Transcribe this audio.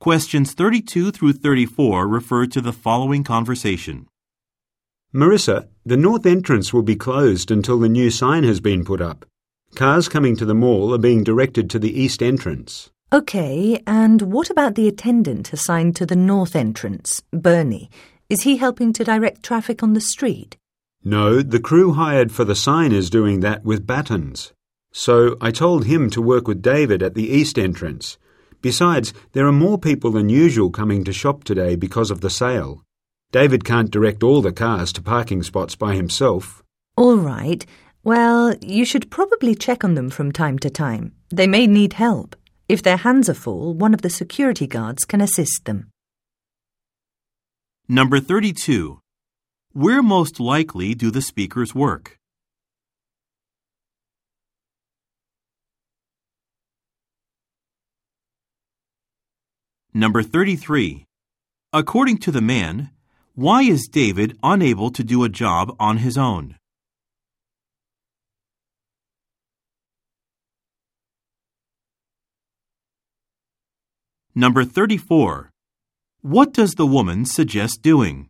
Questions 32 through 34 refer to the following conversation. Marissa, the north entrance will be closed until the new sign has been put up. Cars coming to the mall are being directed to the east entrance. OK, and what about the attendant assigned to the north entrance, Bernie? Is he helping to direct traffic on the street? No, the crew hired for the sign is doing that with batons. So I told him to work with David at the east entrance. Besides, there are more people than usual coming to shop today because of the sale. David can't direct all the cars to parking spots by himself. All right. Well, you should probably check on them from time to time. They may need help. If their hands are full, one of the security guards can assist them. Number 32. Where most likely do the speakers work? Number 33. According to the man, why is David unable to do a job on his own? Number 34. What does the woman suggest doing?